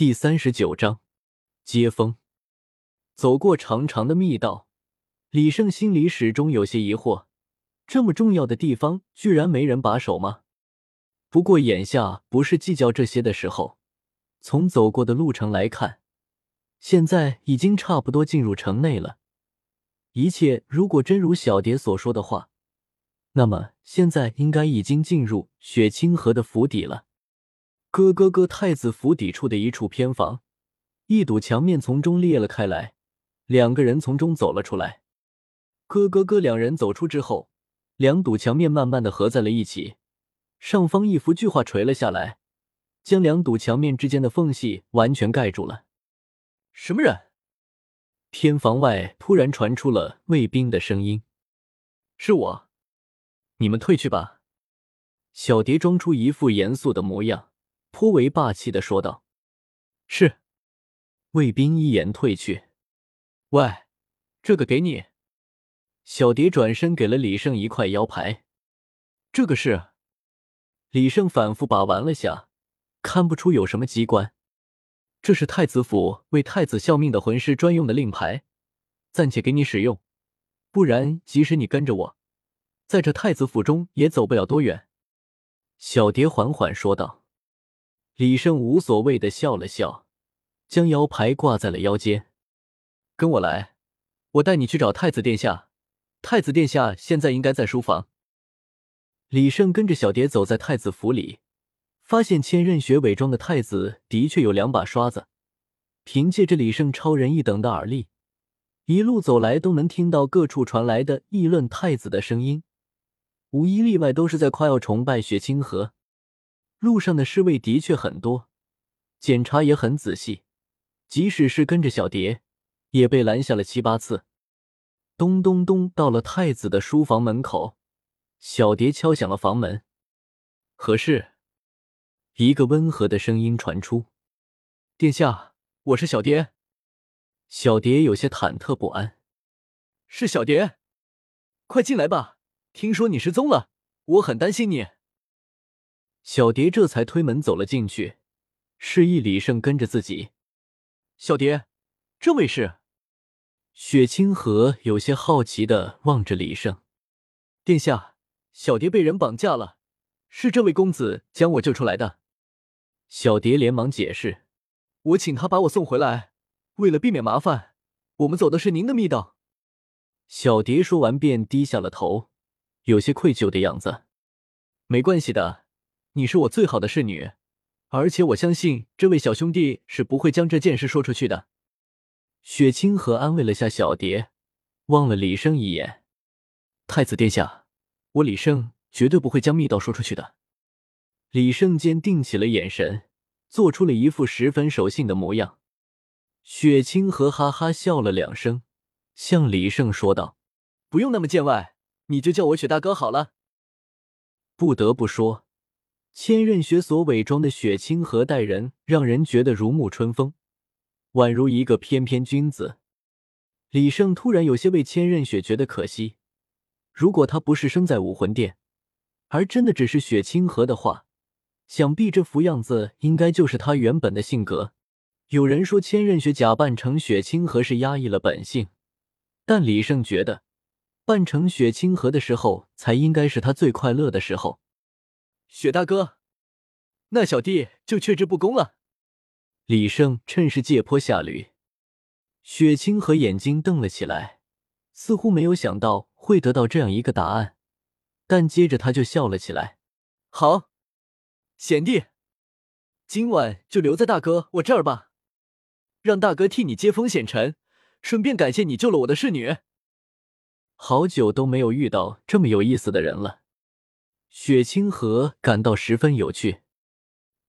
第三十九章接风。走过长长的密道，李胜心里始终有些疑惑：这么重要的地方，居然没人把守吗？不过眼下不是计较这些的时候。从走过的路程来看，现在已经差不多进入城内了。一切如果真如小蝶所说的话，那么现在应该已经进入雪清河的府邸了。咯咯咯！太子府邸处的一处偏房，一堵墙面从中裂了开来，两个人从中走了出来。咯咯咯！两人走出之后，两堵墙面慢慢的合在了一起，上方一幅巨画垂了下来，将两堵墙面之间的缝隙完全盖住了。什么人？偏房外突然传出了卫兵的声音：“是我，你们退去吧。”小蝶装出一副严肃的模样。颇为霸气的说道：“是。”卫兵一言退去。喂，这个给你。小蝶转身给了李胜一块腰牌。这个是。李胜反复把玩了下，看不出有什么机关。这是太子府为太子效命的魂师专用的令牌，暂且给你使用。不然，即使你跟着我，在这太子府中也走不了多远。”小蝶缓缓说道。李胜无所谓的笑了笑，将腰牌挂在了腰间。跟我来，我带你去找太子殿下。太子殿下现在应该在书房。李胜跟着小蝶走在太子府里，发现千仞雪伪装的太子的确有两把刷子。凭借着李胜超人一等的耳力，一路走来都能听到各处传来的议论太子的声音，无一例外都是在夸耀崇拜雪清河。路上的侍卫的确很多，检查也很仔细，即使是跟着小蝶，也被拦下了七八次。咚咚咚，到了太子的书房门口，小蝶敲响了房门。何事？一个温和的声音传出：“殿下，我是小蝶。”小蝶有些忐忑不安：“是小蝶，快进来吧，听说你失踪了，我很担心你。”小蝶这才推门走了进去，示意李胜跟着自己。小蝶，这位是？雪清河有些好奇的望着李胜。殿下，小蝶被人绑架了，是这位公子将我救出来的。小蝶连忙解释：“我请他把我送回来，为了避免麻烦，我们走的是您的密道。”小蝶说完便低下了头，有些愧疚的样子。没关系的。你是我最好的侍女，而且我相信这位小兄弟是不会将这件事说出去的。雪清河安慰了下小蝶，望了李胜一眼：“太子殿下，我李胜绝对不会将密道说出去的。”李胜坚定起了眼神，做出了一副十分守信的模样。雪清河哈哈笑了两声，向李胜说道：“不用那么见外，你就叫我雪大哥好了。”不得不说。千仞雪所伪装的雪清河待人，让人觉得如沐春风，宛如一个翩翩君子。李胜突然有些为千仞雪觉得可惜。如果他不是生在武魂殿，而真的只是雪清河的话，想必这副样子应该就是他原本的性格。有人说千仞雪假扮成雪清河是压抑了本性，但李胜觉得，扮成雪清河的时候才应该是他最快乐的时候。雪大哥，那小弟就却之不恭了。李胜趁势借坡下驴。雪清河眼睛瞪了起来，似乎没有想到会得到这样一个答案，但接着他就笑了起来。好，贤弟，今晚就留在大哥我这儿吧，让大哥替你接风洗尘，顺便感谢你救了我的侍女。好久都没有遇到这么有意思的人了。雪清河感到十分有趣，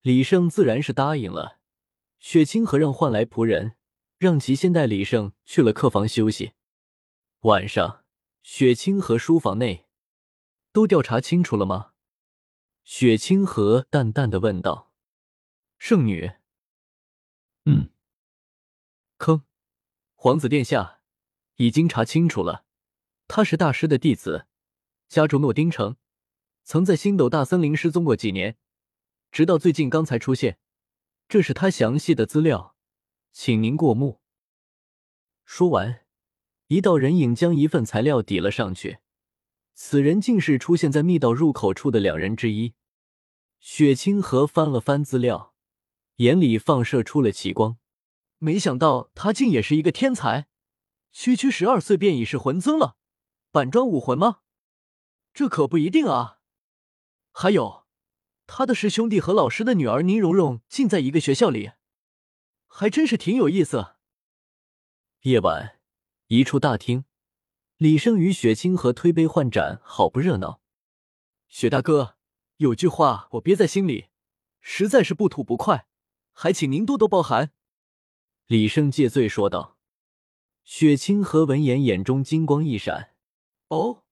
李胜自然是答应了。雪清河让换来仆人，让其先带李胜去了客房休息。晚上，雪清河书房内，都调查清楚了吗？雪清河淡淡的问道。圣女，嗯，坑，皇子殿下已经查清楚了，他是大师的弟子，家住诺丁城。曾在星斗大森林失踪过几年，直到最近刚才出现。这是他详细的资料，请您过目。”说完，一道人影将一份材料抵了上去。此人竟是出现在密道入口处的两人之一。雪清河翻了翻资料，眼里放射出了奇光。没想到他竟也是一个天才，区区十二岁便已是魂尊了，板砖武魂吗？这可不一定啊。还有，他的师兄弟和老师的女儿宁荣荣竟在一个学校里，还真是挺有意思。夜晚，一处大厅。李胜与雪清河推杯换盏，好不热闹。雪大哥，有句话我憋在心里，实在是不吐不快，还请您多多包涵。李胜借醉说道。雪清河闻言，眼中金光一闪：“哦，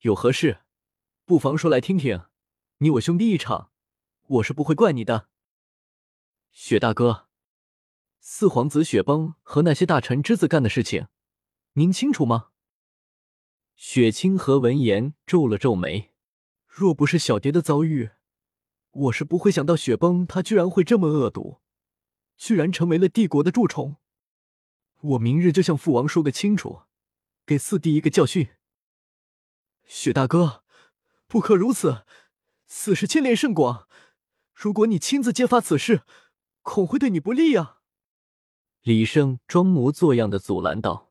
有何事？不妨说来听听。你我兄弟一场，我是不会怪你的。”雪大哥，四皇子雪崩和那些大臣之子干的事情，您清楚吗？雪清河闻言皱了皱眉，若不是小蝶的遭遇，我是不会想到雪崩他居然会这么恶毒，居然成为了帝国的蛀虫。我明日就向父王说个清楚，给四弟一个教训。雪大哥，不可如此，此事牵连甚广，如果你亲自揭发此事，恐会对你不利啊。李胜装模作样的阻拦道：“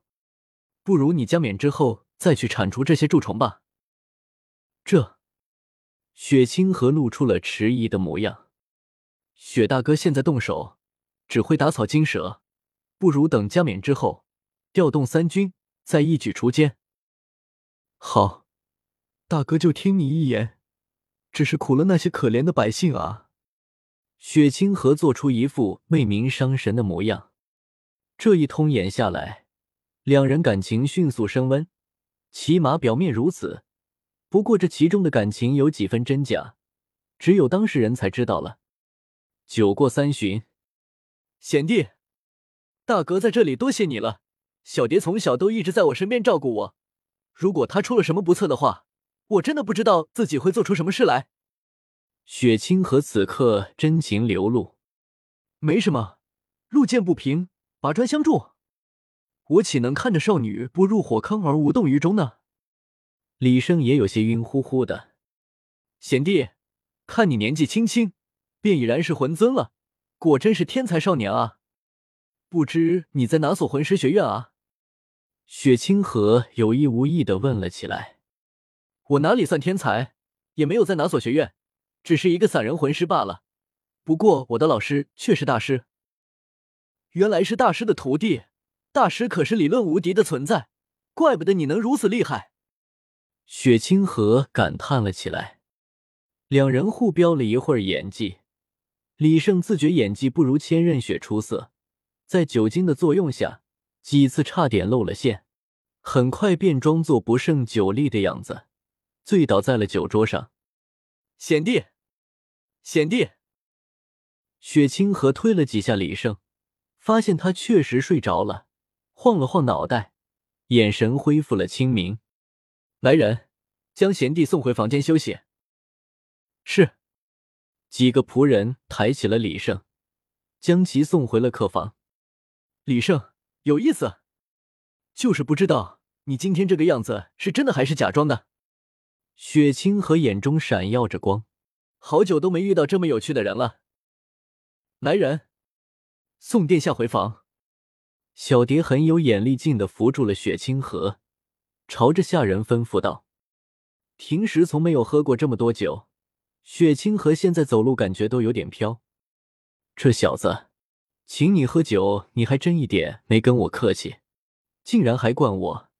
不如你加冕之后。”再去铲除这些蛀虫吧。这，雪清河露出了迟疑的模样。雪大哥现在动手，只会打草惊蛇，不如等加冕之后，调动三军，再一举除奸。好，大哥就听你一言。只是苦了那些可怜的百姓啊！雪清河做出一副为民伤神的模样。这一通演下来，两人感情迅速升温。起码表面如此，不过这其中的感情有几分真假，只有当事人才知道了。酒过三巡，贤弟，大哥在这里多谢你了。小蝶从小都一直在我身边照顾我，如果他出了什么不测的话，我真的不知道自己会做出什么事来。雪清河此刻真情流露，没什么，路见不平，拔砖相助。我岂能看着少女不入火坑而无动于衷呢？李胜也有些晕乎乎的。贤弟，看你年纪轻轻，便已然是魂尊了，果真是天才少年啊！不知你在哪所魂师学院啊？雪清河有意无意的问了起来。我哪里算天才，也没有在哪所学院，只是一个散人魂师罢了。不过我的老师却是大师，原来是大师的徒弟。大师可是理论无敌的存在，怪不得你能如此厉害。雪清河感叹了起来。两人互飙了一会儿演技，李胜自觉演技不如千仞雪出色，在酒精的作用下，几次差点露了馅，很快便装作不胜酒力的样子，醉倒在了酒桌上。贤弟，贤弟！雪清河推了几下李胜，发现他确实睡着了。晃了晃脑袋，眼神恢复了清明。来人，将贤弟送回房间休息。是。几个仆人抬起了李胜，将其送回了客房。李胜，有意思，就是不知道你今天这个样子是真的还是假装的。雪清河眼中闪耀着光，好久都没遇到这么有趣的人了。来人，送殿下回房。小蝶很有眼力劲的扶住了雪清河，朝着下人吩咐道：“平时从没有喝过这么多酒，雪清河现在走路感觉都有点飘。这小子，请你喝酒，你还真一点没跟我客气，竟然还灌我。